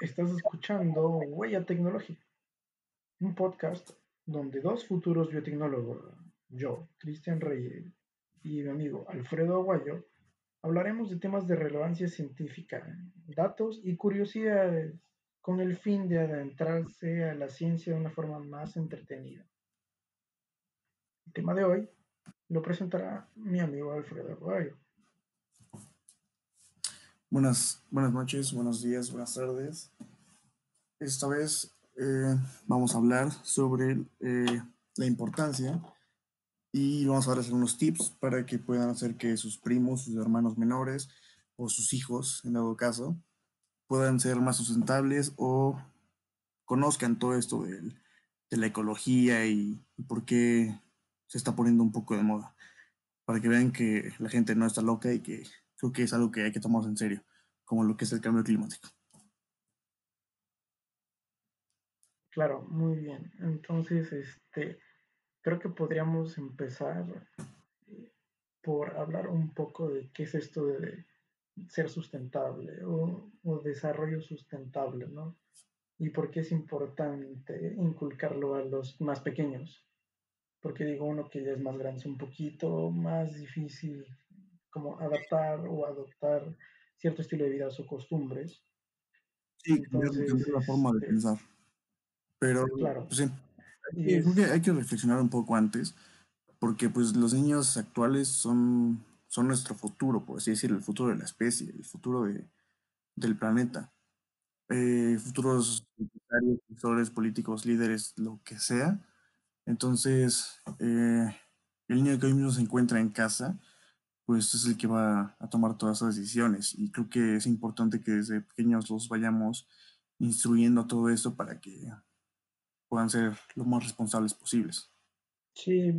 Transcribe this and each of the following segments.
Estás escuchando Huella Tecnológica, un podcast donde dos futuros biotecnólogos, yo, Cristian Reyes, y mi amigo Alfredo Aguayo, hablaremos de temas de relevancia científica, datos y curiosidades con el fin de adentrarse a la ciencia de una forma más entretenida. El tema de hoy lo presentará mi amigo Alfredo Aguayo. Buenas, buenas noches, buenos días, buenas tardes. Esta vez eh, vamos a hablar sobre eh, la importancia y vamos a darles algunos tips para que puedan hacer que sus primos, sus hermanos menores o sus hijos, en dado caso, puedan ser más sustentables o conozcan todo esto de, la ecología y, y por qué se está poniendo un poco de moda. Para que vean que la gente no está loca y que creo que es algo que hay que tomar en serio, como lo que es el cambio climático. Claro, muy bien. Entonces, este, creo que podríamos empezar eh, por hablar un poco de qué es esto de ser sustentable o desarrollo sustentable, ¿no? Y por qué es importante inculcarlo a los más pequeños. Porque digo, uno que ya es más grande es un poquito más difícil como adaptar o adoptar cierto estilo de vida o costumbres. Sí, Entonces, es la forma de pensar. Pero, Claro. pues sí, hay, creo que es, hay que reflexionar un poco antes, porque pues los niños actuales son, son nuestro futuro, por así decirlo, el futuro de la especie, el futuro de, del planeta. Eh, futuros empresarios, profesores, políticos, líderes, lo que sea. Entonces, eh, el niño que hoy mismo se encuentra en casa, pues es el que va a tomar todas esas decisiones. Y creo que es importante que desde pequeños los vayamos instruyendo todo esto para que puedan ser lo más responsables posibles. sí,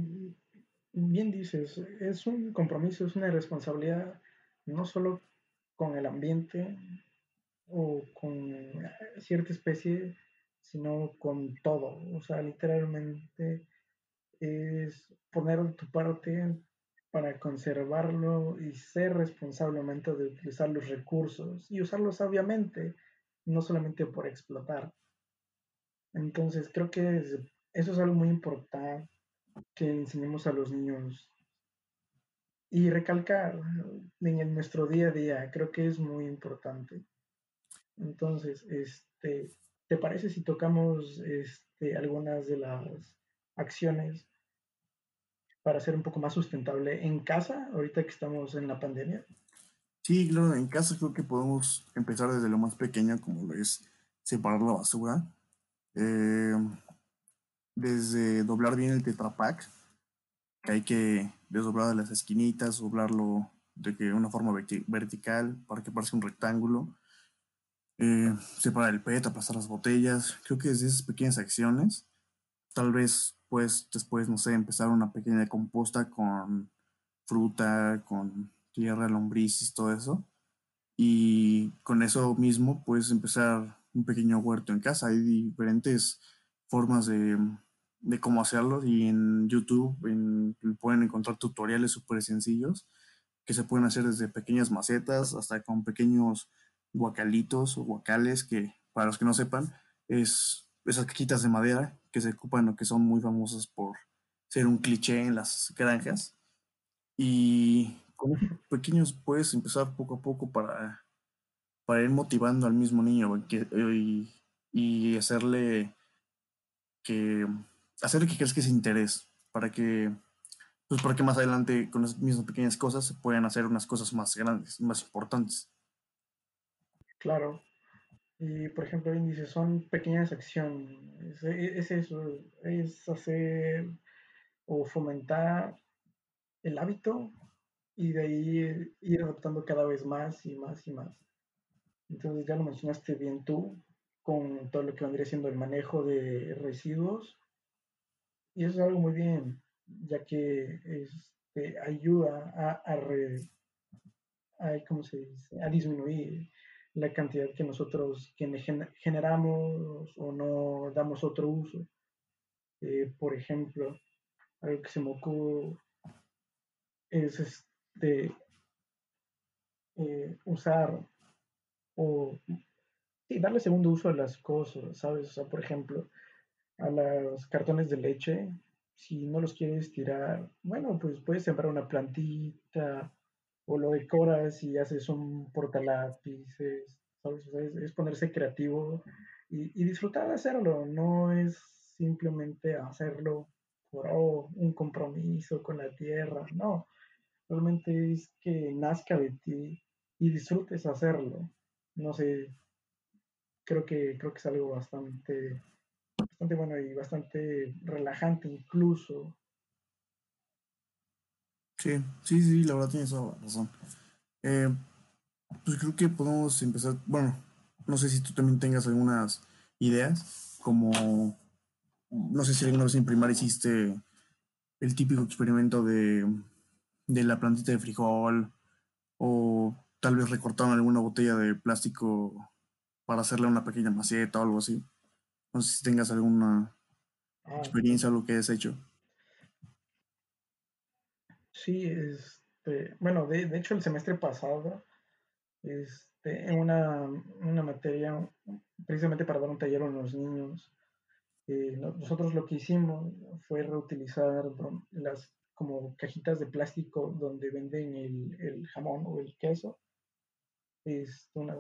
bien dices, es un compromiso, es una responsabilidad no solo con el ambiente o con cierta especie, sino con todo. O sea, literalmente es poner tu parte para conservarlo y ser responsablemente de utilizar los recursos y usarlos sabiamente, no solamente por explotar. Entonces, creo que es- eso es algo muy importante que enseñemos a los niños y recalcar en nuestro día a día, creo que es muy importante. Entonces, este, ¿te parece si tocamos este, algunas de las acciones para ser un poco más sustentable en casa, ahorita que estamos en la pandemia? Sí, claro, en casa creo que podemos empezar desde lo más pequeño, como lo es separar la basura, eh, desde doblar bien el Tetra Pak, que hay que desdoblar de las esquinitas, doblarlo de que una forma verti- vertical para que parezca un rectángulo, eh, separar el PET, aplastar las botellas. Creo que desde esas pequeñas acciones, tal vez pues después, no sé, empezar una pequeña composta con fruta, con tierra, lombrices, todo eso. Y con eso mismo puedes empezar un pequeño huerto en casa. Hay diferentes formas de, de cómo hacerlo y en YouTube en- pueden encontrar tutoriales súper sencillos que se pueden hacer desde pequeñas macetas hasta con pequeños guacalitos o guacales que, para los que no sepan, es esas cajitas de madera que se ocupan o que son muy famosas por ser un cliché en las granjas. Y con pequeños puedes empezar poco a poco para, para ir motivando al mismo niño y, y hacerle que hacerle que crezca ese interés para que pues para que más adelante con las mismas pequeñas cosas se puedan hacer unas cosas más grandes, más importantes. Claro. Y por ejemplo, índice son pequeñas acciones. Es, es eso, es hacer o fomentar el hábito y de ahí ir adaptando cada vez más y más y más. Entonces ya lo mencionaste bien tú con todo lo que vendría siendo el manejo de residuos y eso es algo muy bien, ya que este, ayuda a, a, re- a- ¿cómo se dice? a disminuir la cantidad que nosotros que gen- generamos o no damos otro uso. Eh, por ejemplo, algo que se me ocurre es este, eh, usar o darle segundo uso a las cosas, ¿sabes? O sea, por ejemplo, a los cartones de leche, si no los quieres tirar, bueno, pues puedes sembrar una plantita o lo decoras y haces un portalápices, es, ponerse creativo y, disfrutar de hacerlo, no es simplemente hacerlo por oh, un compromiso con la tierra, no, realmente es que nazca de ti y disfrutes hacerlo. No sé, creo que, creo que es algo bastante, bastante bueno y bastante relajante incluso. Sí, sí, sí, la verdad tienes razón. Eh, pues creo que podemos empezar, bueno, no sé si tú también tengas algunas ideas, como, no sé si alguna vez en primaria hiciste el típico experimento de, de la plantita de frijol, o tal vez recortaron alguna botella de plástico para hacerle una pequeña maceta o algo así. No sé si tengas alguna ah, experiencia o lo que hayas hecho. Sí, este, bueno, de, hecho el semestre pasado, este, en una, una, materia, precisamente para dar un taller a los niños, eh, nosotros lo que hicimos fue reutilizar las como cajitas de plástico donde venden el, el jamón o el queso. Es una,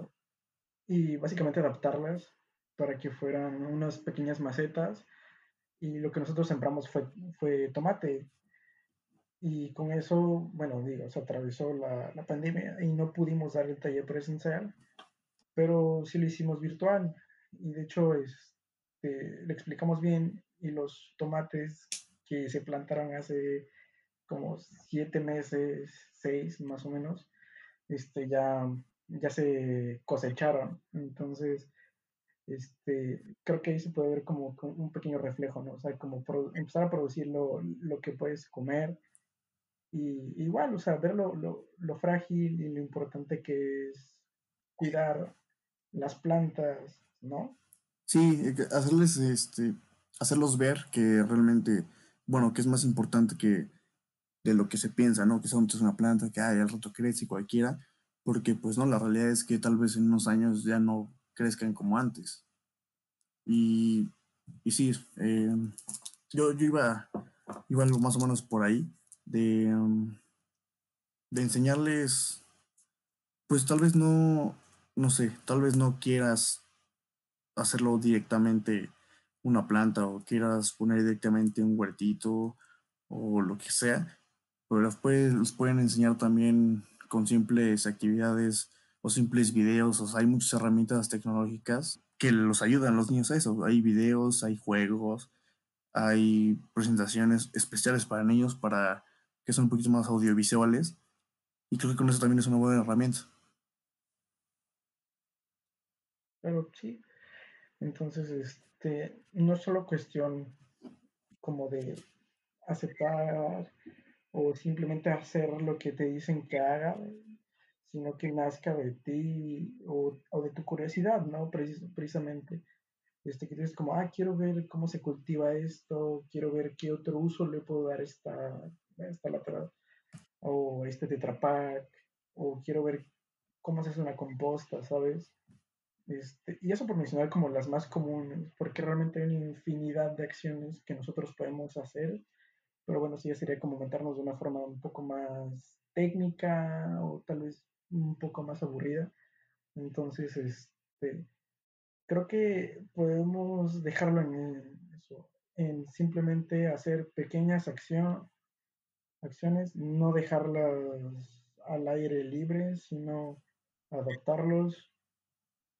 y básicamente adaptarlas para que fueran unas pequeñas macetas. Y lo que nosotros sembramos fue, fue tomate. Y con eso, bueno, digo, se atravesó la, la pandemia y no pudimos dar el taller presencial, pero sí lo hicimos virtual. Y de hecho, este, le explicamos bien y los tomates que se plantaron hace como siete meses, seis más o menos, este, ya ya se cosecharon. Entonces, este, creo que ahí se puede ver como, un pequeño reflejo, ¿no? O sea, como empezar a producir lo, que puedes comer. Y igual, o sea, ver lo, lo, frágil y lo importante que es cuidar las plantas, ¿no? Sí, hacerles, este, hacerlos ver que realmente, bueno, que es más importante que de lo que se piensa, ¿no? Que son es una planta que hay al rato crece y cualquiera, porque pues no, la realidad es que tal vez en unos años ya no crezcan como antes. Y, y sí, eh, yo, yo iba, iba algo más o menos por ahí, de, um, de enseñarles, pues tal vez no, no sé, tal vez no quieras hacerlo directamente una planta o quieras poner directamente un huertito o lo que sea, pero después los pueden enseñar también con simples actividades o simples videos. O hay muchas herramientas tecnológicas que los ayudan los niños a eso. Hay videos, hay juegos, hay presentaciones especiales para niños para que son un poquito más audiovisuales. Y creo que con eso también es una buena herramienta. Claro, sí. Entonces, este, no es solo cuestión como de aceptar o simplemente hacer lo que te dicen que haga, sino que nazca de ti o, de tu curiosidad, ¿no? precisamente. Este, que dices como, ah, quiero ver cómo se cultiva esto, quiero ver qué otro uso le puedo dar esta, esta lateral, o este tetrapack, o quiero ver cómo se hace una composta, ¿sabes? Este, y eso por mencionar como las más comunes, porque realmente hay una infinidad de acciones que nosotros podemos hacer pero bueno, sí, ya sería como meternos de una forma un poco más técnica o tal vez un poco más aburrida. Entonces, este, creo que podemos dejarlo en eso, en simplemente hacer pequeñas acción, acciones, no dejarlas al aire libre, sino adaptarlos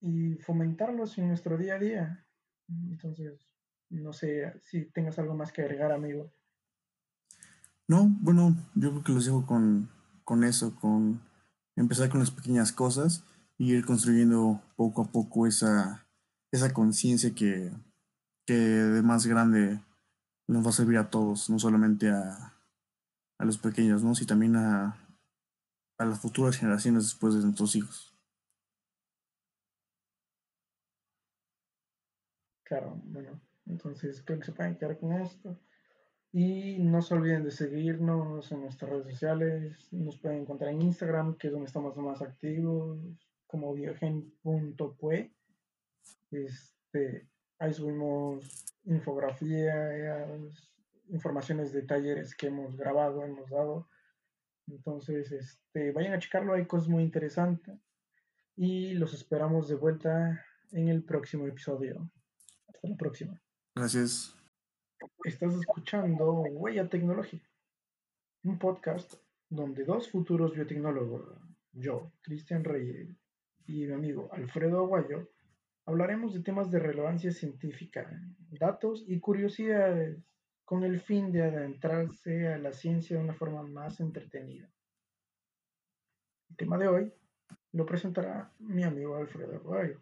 y fomentarlos en nuestro día a día. Entonces, no sé si tengas algo más que agregar, amigo. No, bueno, yo creo que los dejo con, con eso, con empezar con las pequeñas cosas y ir construyendo poco a poco esa, esa conciencia que, que de más grande nos va a servir a todos, no solamente a, a los pequeños, ¿no? sino también a, a las futuras generaciones después de nuestros hijos. Claro, bueno, entonces creo que se pueden quedar con esto. Y no se olviden de seguirnos en nuestras redes sociales. Nos pueden encontrar en Instagram, que es donde estamos más activos, como biogen.pue. Este, ahí subimos infografías, informaciones de talleres que hemos grabado, hemos dado. Entonces, este, vayan a checarlo, hay cosas muy interesantes. Y los esperamos de vuelta en el próximo episodio. Hasta la próxima. Gracias. Estás escuchando Huella Tecnológica, un podcast donde dos futuros biotecnólogos, yo, Cristian Reyes, y mi amigo Alfredo Aguayo, hablaremos de temas de relevancia científica, datos y curiosidades con el fin de adentrarse a la ciencia de una forma más entretenida. El tema de hoy lo presentará mi amigo Alfredo Aguayo.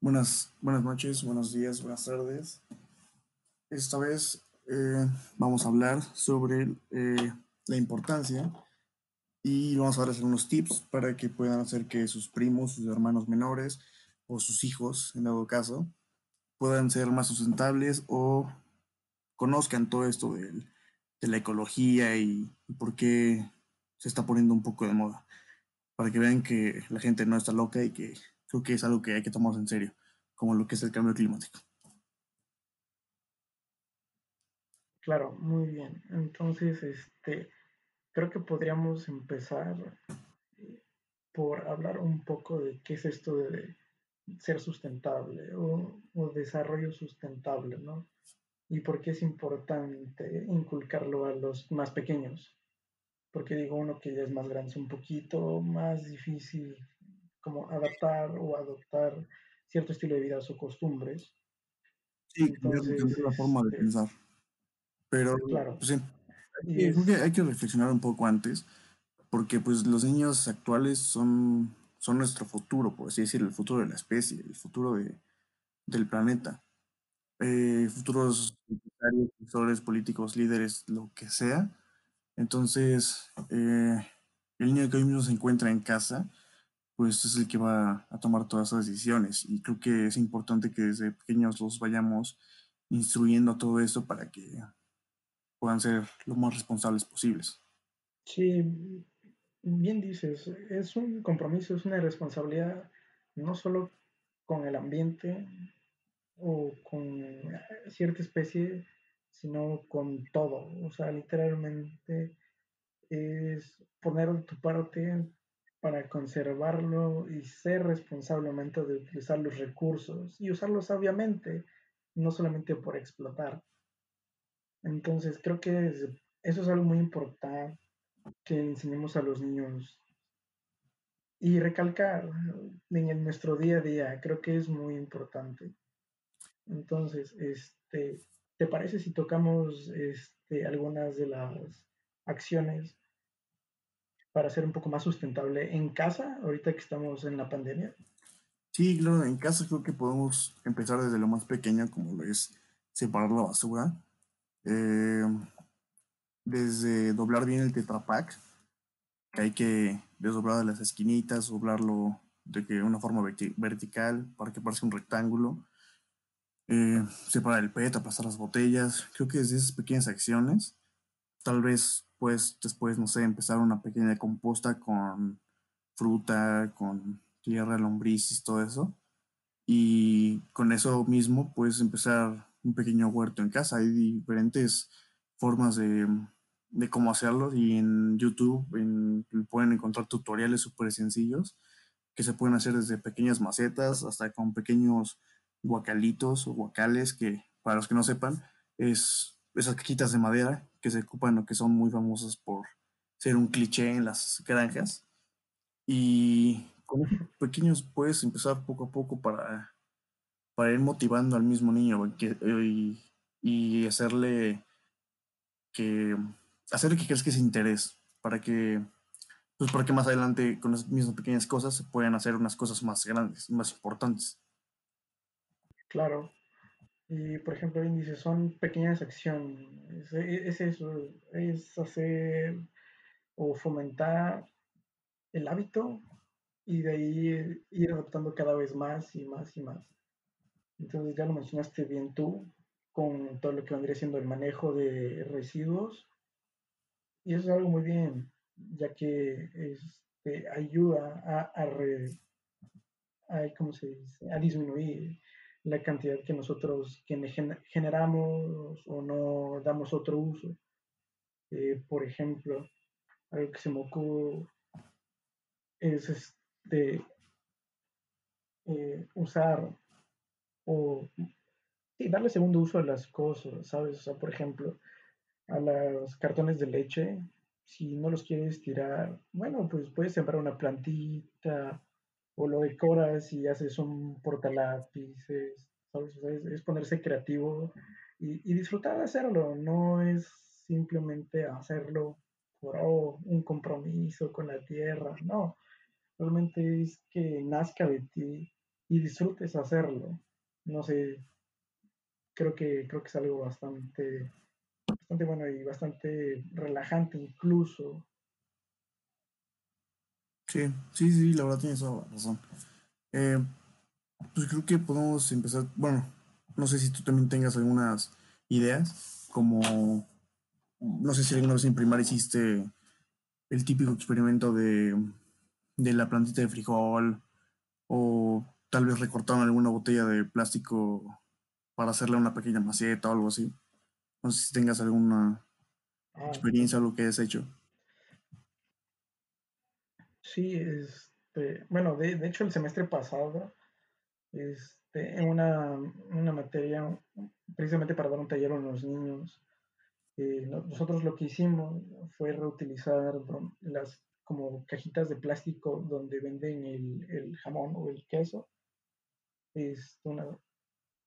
Buenas, buenas noches, buenos días, buenas tardes. Esta vez eh, vamos a hablar sobre eh, la importancia y vamos a dar unos tips para que puedan hacer que sus primos, sus hermanos menores o sus hijos, en dado caso, puedan ser más sustentables o conozcan todo esto de, la ecología y, y por qué se está poniendo un poco de moda. Para que vean que la gente no está loca y que creo que es algo que hay que tomar en serio, como lo que es el cambio climático. Claro, muy bien. Entonces, este, creo que podríamos empezar eh, por hablar un poco de qué es esto de ser sustentable o, o desarrollo sustentable, ¿no? Y por qué es importante inculcarlo a los más pequeños. Porque digo, uno que ya es más grande es un poquito más difícil como adaptar o adoptar cierto estilo de vida o costumbres. Sí, Entonces, es la forma de pensar. Pero, claro. pues sí, es, hay que reflexionar un poco antes, porque pues los niños actuales son, son nuestro futuro, por así decirlo, el futuro de la especie, el futuro de, del planeta. Eh, futuros empresarios, profesores, políticos, líderes, lo que sea. Entonces, eh, el niño que hoy mismo se encuentra en casa, pues es el que va a tomar todas esas decisiones. Y creo que es importante que desde pequeños los vayamos instruyendo todo esto para que puedan ser lo más responsables posibles. Sí, bien dices, es un compromiso, es una responsabilidad no solo con el ambiente o con cierta especie, sino con todo. O sea, literalmente es poner tu parte para conservarlo y ser responsablemente de utilizar los recursos y usarlos sabiamente, no solamente por explotar. Entonces, creo que es- eso es algo muy importante que enseñemos a los niños y recalcar en nuestro día a día, creo que es muy importante. Entonces, este, ¿te parece si tocamos este, algunas de las acciones para ser un poco más sustentable en casa, ahorita que estamos en la pandemia? Sí, claro, en casa creo que podemos empezar desde lo más pequeño, como lo es separar la basura. Eh, desde doblar bien el Tetra Pak, que hay que desdoblar de las esquinitas, doblarlo de que una forma verti- vertical para que parezca un rectángulo. Eh, separar el PET, aplastar las botellas. Creo que desde esas pequeñas acciones, tal vez pues después, no sé, empezar una pequeña composta con fruta, con tierra, lombrices, todo eso. Y con eso mismo puedes empezar un pequeño huerto en casa. Hay diferentes formas de, de cómo hacerlo y en YouTube en- pueden encontrar tutoriales súper sencillos que se pueden hacer desde pequeñas macetas hasta con pequeños guacalitos o guacales que para los que no sepan es esas cajitas de madera que se ocupan o que son muy famosas por ser un cliché en las granjas. Y con pequeños puedes empezar poco a poco para, para ir motivando al mismo niño y, y hacerle que hacerle que crezca ese interés para que pues para que más adelante con las mismas pequeñas cosas se puedan hacer unas cosas más grandes, más importantes. Claro. Y por ejemplo, bien dice, son pequeñas acciones. Es, es eso, es hacer o fomentar el hábito y de ahí ir adoptando cada vez más y más y más. Entonces ya lo mencionaste bien tú con todo lo que vendría siendo el manejo de residuos y eso es algo muy bien, ya que este, ayuda a, a, disminuir la cantidad que nosotros generamos o no damos otro uso. Eh, por ejemplo, algo que se me ocurre es este, eh, usar o darle segundo uso a las cosas, ¿sabes? O sea, por ejemplo, a los cartones de leche, si no los quieres tirar, bueno, pues puedes sembrar una plantita o lo decoras y haces un portalápices, ¿sabes? es, ponerse creativo y, y, disfrutar de hacerlo, no es simplemente hacerlo por oh, un compromiso con la tierra, no, realmente es que nazca de ti y disfrutes hacerlo. No sé, creo que, creo que es algo bastante, bastante bueno y bastante relajante incluso. Sí, sí, sí, la verdad tienes razón. Eh, pues creo que podemos empezar, bueno, no sé si tú también tengas algunas ideas, como, no sé si alguna vez en primaria hiciste el típico experimento de, de la plantita de frijol, o tal vez recortaron alguna botella de plástico para hacerle una pequeña maceta o algo así. No sé si tengas alguna ah. experiencia o lo que hayas hecho. Sí, este, bueno, de, de hecho el semestre pasado, este, en una, una, materia, precisamente para dar un taller a los niños, eh, nosotros lo que hicimos fue reutilizar las como cajitas de plástico donde venden el, el jamón o el queso. Es una,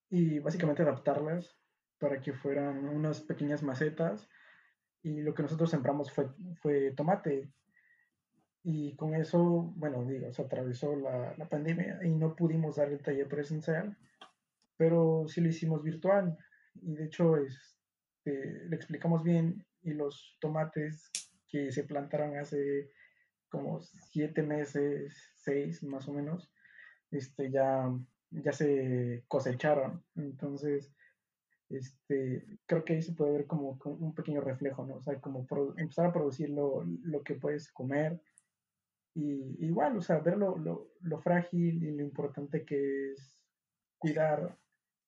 y básicamente adaptarlas para que fueran unas pequeñas macetas. Y lo que nosotros sembramos fue, fue tomate. Y con eso, bueno, digo, se atravesó la, la, pandemia y no pudimos dar el taller presencial, pero sí lo hicimos virtual. Y de hecho este, le explicamos bien y los tomates que se plantaron hace como siete meses, seis más o menos, este, ya ya se cosecharon. Entonces, este, creo que ahí se puede ver como, un pequeño reflejo, ¿no? O sea, como empezar a producir lo, que puedes comer. Y igual, o sea, ver lo, lo, frágil y lo importante que es cuidar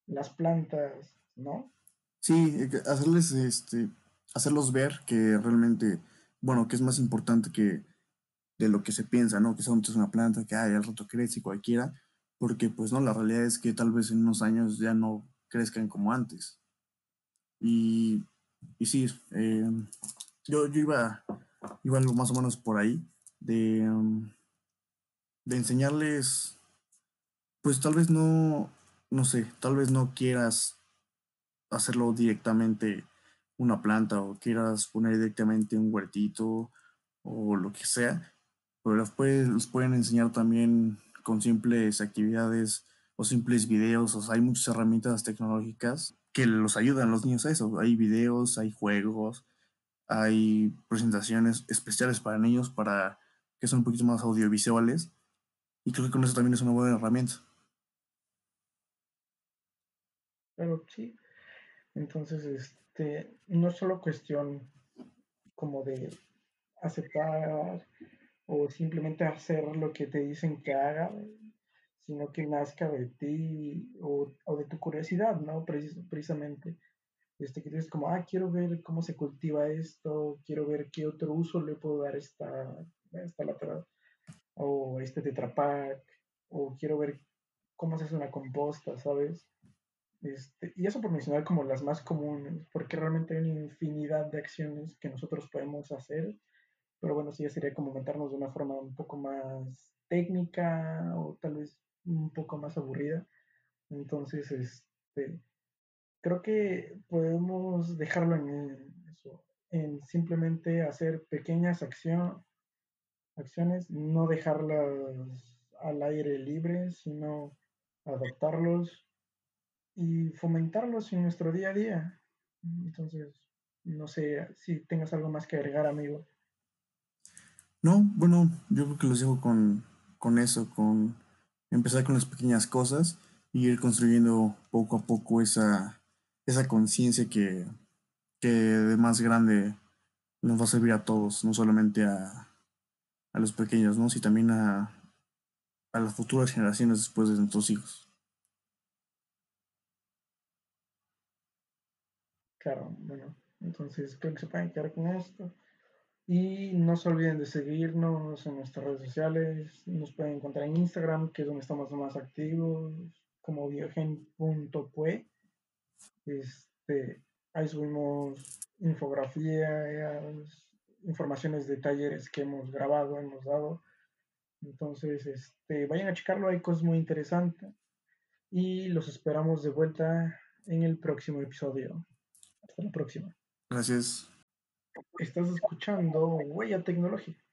las plantas, ¿no? Sí, eh, hacerles, este, hacerlos ver que realmente, bueno, que es más importante que de lo que se piensa, ¿no? Que son es una planta que, ay, al rato crece cualquiera porque pues no, la realidad es que tal vez en unos años ya no crezcan como antes. Y, y sí, eh, yo, yo iba, iba algo más o menos por ahí, de, um, de enseñarles, pues tal vez no, no sé, tal vez no quieras hacerlo directamente una planta o quieras poner directamente un huertito o lo que sea, pero los, los pueden enseñar también con simples actividades o simples videos, o hay muchas herramientas tecnológicas que los ayudan a los niños a eso. Hay videos, hay juegos, hay presentaciones especiales para niños para que son un poquito más audiovisuales y creo que con eso también es una buena herramienta. Claro, sí. Entonces, este, no es solo cuestión como de aceptar o simplemente hacer lo que te dicen que haga, sino que nazca de ti o, de tu curiosidad, ¿no? precisamente. Este, que dices como, ah, quiero ver cómo se cultiva esto, quiero ver qué otro uso le puedo dar a esta, esta o este tetrapack, o quiero ver cómo se hace una composta, ¿sabes? Este, y eso por mencionar como las más comunes, porque realmente hay una infinidad de acciones que nosotros podemos hacer pero bueno, sí, ya sería como meternos de una forma un poco más técnica o tal vez un poco más aburrida. Entonces, este, creo que podemos dejarlo en eso, en simplemente hacer pequeñas acción, acciones, no dejarlas al aire libre, sino adaptarlos y fomentarlos en nuestro día a día. Entonces, no sé si tengas algo más que agregar, amigo. No, bueno, yo creo que los dejo con, con eso, con empezar con las pequeñas cosas y ir construyendo poco a poco esa, esa conciencia que, que de más grande nos va a servir a todos, no solamente a, a los pequeños, ¿no? sino también a, a las futuras generaciones después de nuestros hijos. Claro, bueno, entonces creo que se pueden quedar con esto. Y no se olviden de seguirnos en nuestras redes sociales. Nos pueden encontrar en Instagram, que es donde estamos más activos, como biogen.pue. Este, ahí subimos infografías, informaciones de talleres que hemos grabado, hemos dado. Entonces, este, vayan a checarlo, hay cosas muy interesantes. Y los esperamos de vuelta en el próximo episodio. Hasta la próxima. Gracias. Estás escuchando Huella Tecnológica,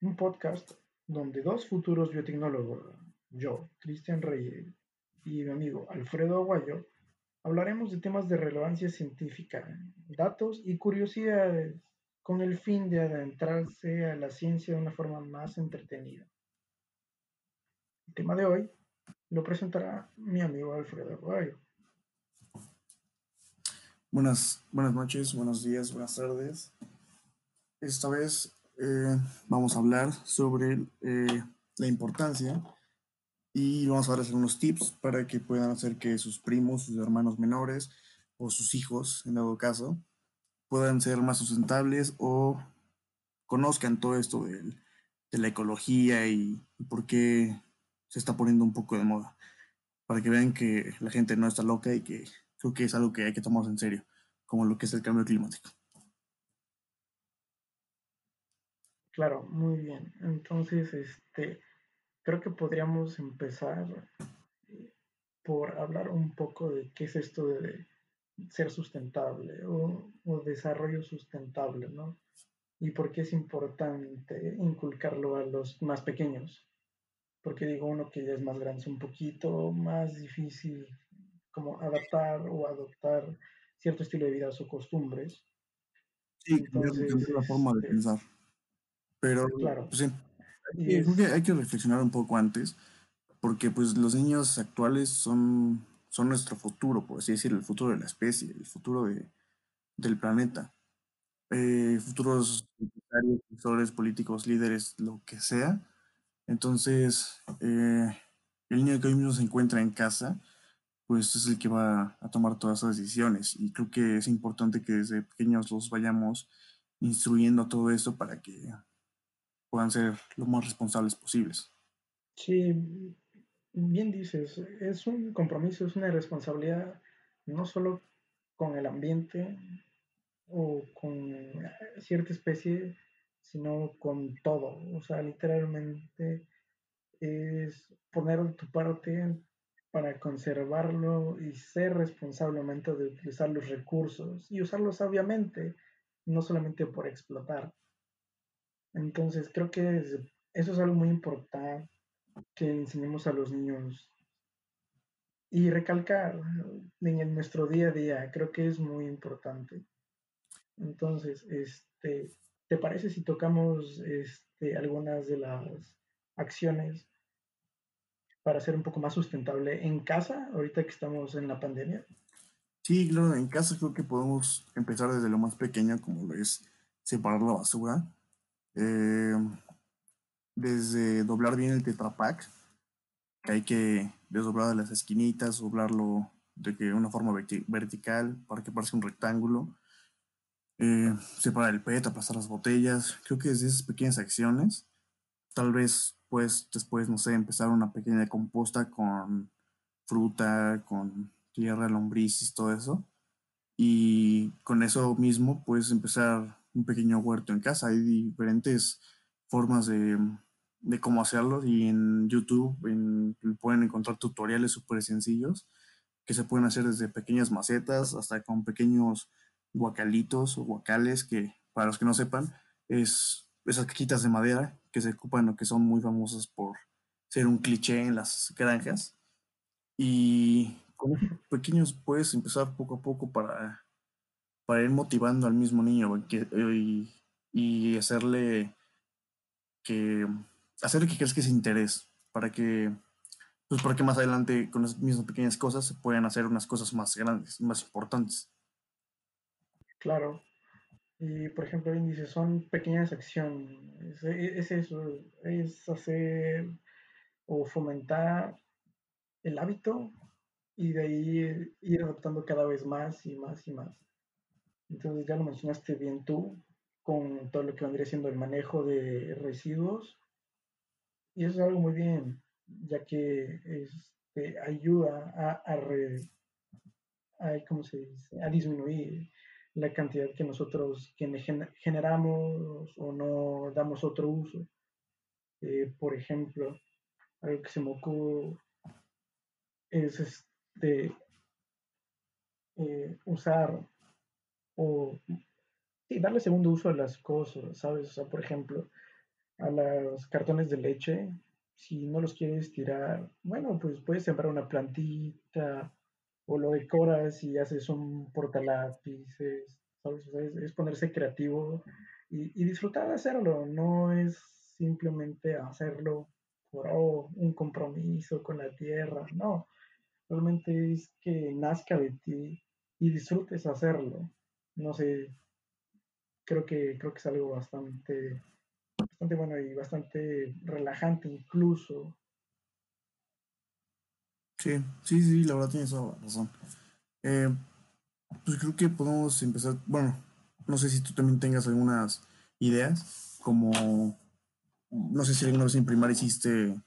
un podcast donde dos futuros biotecnólogos, yo, Cristian Reyes, y mi amigo Alfredo Aguayo, hablaremos de temas de relevancia científica, datos y curiosidades con el fin de adentrarse a la ciencia de una forma más entretenida. El tema de hoy lo presentará mi amigo Alfredo Aguayo. Buenas, buenas noches, buenos días, buenas tardes. Esta vez eh, vamos a hablar sobre eh, la importancia y vamos a darles algunos tips para que puedan hacer que sus primos, sus hermanos menores o sus hijos, en dado caso, puedan ser más sustentables o conozcan todo esto de, la ecología y por qué se está poniendo un poco de moda. Para que vean que la gente no está loca y que creo que es algo que hay que tomar en serio, como lo que es el cambio climático. Claro, muy bien. Entonces, este, creo que podríamos empezar eh, por hablar un poco de qué es esto de ser sustentable o, o desarrollo sustentable, ¿no? Y por qué es importante inculcarlo a los más pequeños. Porque digo, uno que ya es más grande es un poquito más difícil como adaptar o adoptar cierto estilo de vida o costumbres. Sí, cambiar, cambiar la forma de pensar. Pero, claro. pues sí, es, creo que hay que reflexionar un poco antes, porque pues los niños actuales son, son nuestro futuro, por así decirlo, el futuro de la especie, el futuro de, del planeta. Eh, futuros empresarios, profesores, políticos, líderes, lo que sea. Entonces, eh, el niño que hoy mismo se encuentra en casa, pues es el que va a tomar todas esas decisiones. Y creo que es importante que desde pequeños los vayamos instruyendo todo esto para que puedan ser lo más responsables posibles. sí, bien dices, es un compromiso, es una responsabilidad no solo con el ambiente o con cierta especie, sino con todo. O sea, literalmente es poner tu parte para conservarlo y ser responsablemente de utilizar los recursos y usarlos sabiamente, no solamente por explotar. Entonces, creo que es- eso es algo muy importante que enseñemos a los niños y recalcar en nuestro día a día, creo que es muy importante. Entonces, este, ¿te parece si tocamos este, algunas de las acciones para ser un poco más sustentable en casa, ahorita que estamos en la pandemia? Sí, claro, en casa creo que podemos empezar desde lo más pequeño, como lo es separar la basura. Eh, desde doblar bien el Tetra Pak, que hay que desdoblar de las esquinitas, doblarlo de que una forma verti- vertical para que parezca un rectángulo. Eh, separar el PET, aplastar las botellas. Creo que desde esas pequeñas acciones, tal vez pues después, no sé, empezar una pequeña composta con fruta, con tierra, lombrices, todo eso. Y con eso mismo puedes empezar un pequeño huerto en casa. Hay diferentes formas de, de cómo hacerlo y en YouTube en- pueden encontrar tutoriales súper sencillos que se pueden hacer desde pequeñas macetas hasta con pequeños guacalitos o guacales que, para los que no sepan, es esas cajitas de madera que se ocupan o que son muy famosas por ser un cliché en las granjas. Y con pequeños puedes empezar poco a poco para, para ir motivando al mismo niño que- y, y hacerle que hacerle que crezca ese interés para que pues para que más adelante con las mismas pequeñas cosas se puedan hacer unas cosas más grandes, más importantes. Claro. Y por ejemplo, bien dice, son pequeñas acciones. Es, es eso, es hacer o fomentar el hábito y de ahí ir adoptando cada vez más y más y más. Entonces ya lo mencionaste bien tú con todo lo que vendría siendo el manejo de residuos y eso es algo muy bien ya que este, ayuda a, a disminuir la cantidad que nosotros que generamos o no damos otro uso. Eh, por ejemplo, algo que se me ocurre es este, eh, usar o darle segundo uso a las cosas, ¿sabes? O sea, por ejemplo, a los cartones de leche, si no los quieres tirar, bueno, pues puedes sembrar una plantita o lo decoras y haces un portalápices, ¿sabes? es, ponerse creativo y, disfrutar de hacerlo, no es simplemente hacerlo por oh, un compromiso con la tierra, no, realmente es que nazca de ti y disfrutes hacerlo. No sé, creo que, creo que es algo bastante, bastante bueno y bastante relajante incluso. Sí, sí, sí, la verdad tienes razón. Eh, pues creo que podemos empezar, bueno, no sé si tú también tengas algunas ideas, como, no sé si alguna vez en primaria hiciste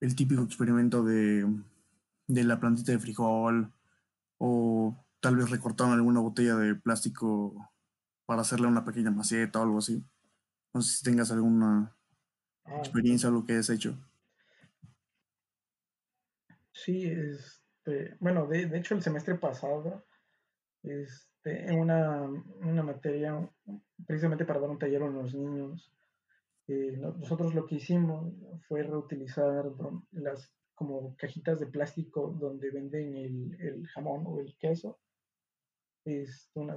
el típico experimento de, de la plantita de frijol, o tal vez recortaron alguna botella de plástico para hacerle una pequeña maceta o algo así. No sé si tengas alguna ah. experiencia o lo que hayas hecho. Sí, este, bueno, de, de hecho el semestre pasado este, en una, una, materia, precisamente para dar un taller a los niños. Eh, nosotros lo que hicimos fue reutilizar las como cajitas de plástico donde venden el, el jamón o el queso. Es una,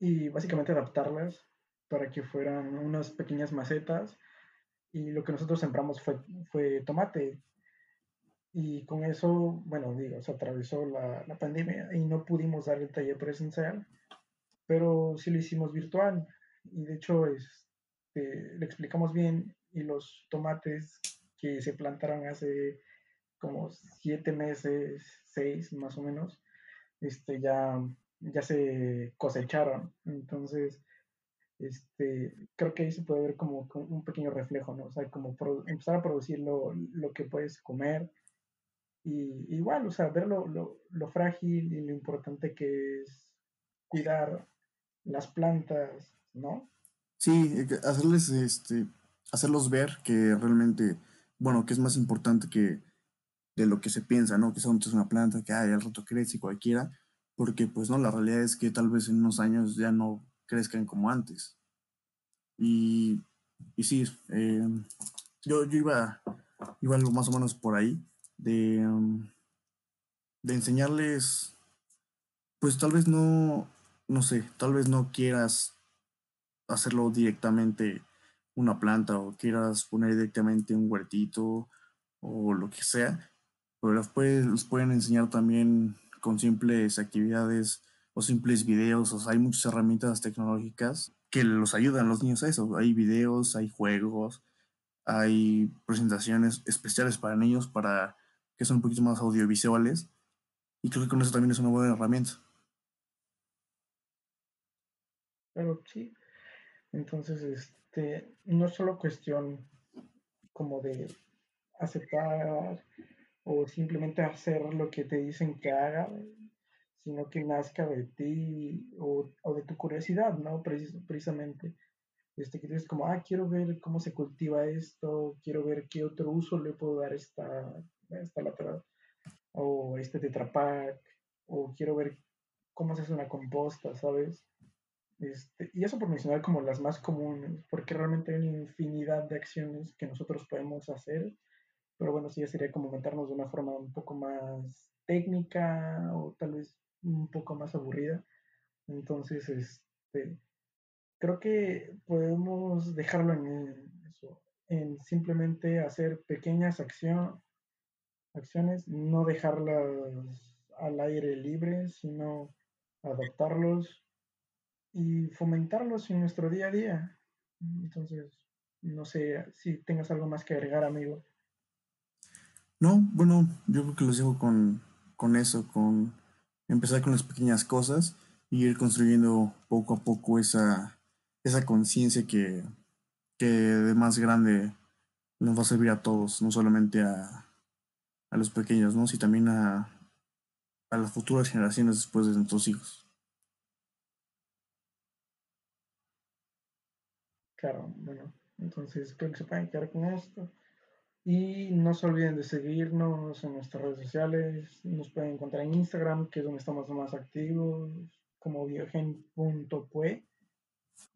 y básicamente adaptarlas para que fueran unas pequeñas macetas. Y lo que nosotros sembramos fue, fue tomate. Y con eso, bueno, digo, se atravesó la, la, pandemia y no pudimos dar el taller presencial, pero sí lo hicimos virtual. Y de hecho, este, le explicamos bien y los tomates que se plantaron hace como siete meses, seis más o menos, este, ya, ya se cosecharon. Entonces, este, creo que ahí se puede ver como, un pequeño reflejo, ¿no? O sea, como empezar a producir lo, lo que puedes comer y igual, o sea, ver lo, lo, frágil y lo importante que es cuidar las plantas, ¿no? Sí, eh, hacerles, este, hacerlos ver que realmente, bueno, que es más importante que de lo que se piensa, ¿no? Que son es una planta que ay, al rato crece cualquiera, porque pues no, la realidad es que tal vez en unos años ya no crezcan como antes. Y, y sí, eh, yo, yo iba, iba algo más o menos por ahí de, um, de enseñarles, pues tal vez no, no sé, tal vez no quieras hacerlo directamente una planta o quieras poner directamente un huertito o lo que sea, pero los, los pueden enseñar también con simples actividades o simples videos, o hay muchas herramientas tecnológicas que los ayudan a los niños a eso, hay videos, hay juegos, hay presentaciones especiales para niños para que son un poquito más audiovisuales. Y creo que con eso también es una buena herramienta. Claro, sí. Entonces, este, no es solo cuestión como de aceptar o simplemente hacer lo que te dicen que haga, sino que nazca de ti o, de tu curiosidad, ¿no? precisamente. Este, que dices como, ah, quiero ver cómo se cultiva esto, quiero ver qué otro uso le puedo dar esta, esta lateral, o este tetrapack, o quiero ver cómo se hace una composta, ¿sabes? Este, y eso por mencionar como las más comunes, porque realmente hay una infinidad de acciones que nosotros podemos hacer, pero bueno, sí ya sería como comentarnos de una forma un poco más técnica o tal vez un poco más aburrida. Entonces, este, creo que podemos dejarlo en eso, en simplemente hacer pequeñas acciones, acciones, no dejarlas al aire libre, sino adaptarlos y fomentarlos en nuestro día a día. Entonces, no sé si tengas algo más que agregar, amigo. No, bueno, yo creo que los dejo con, con eso, con empezar con las pequeñas cosas y ir construyendo poco a poco esa, esa conciencia que, que de más grande nos va a servir a todos, no solamente a, a los pequeños, ¿no? sino también a, a las futuras generaciones después de nuestros hijos. Claro, bueno, entonces creo que se pueden quedar con esto. Y no se olviden de seguirnos en nuestras redes sociales. Nos pueden encontrar en Instagram, que es donde estamos más activos, como biogen.pue.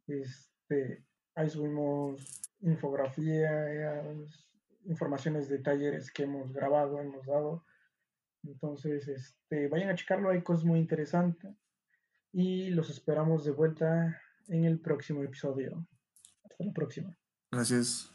Este, ahí subimos infografías, informaciones de talleres que hemos grabado, hemos dado. Entonces, este, vayan a checarlo, hay cosas muy interesantes. Y los esperamos de vuelta en el próximo episodio. Hasta la próxima. Gracias.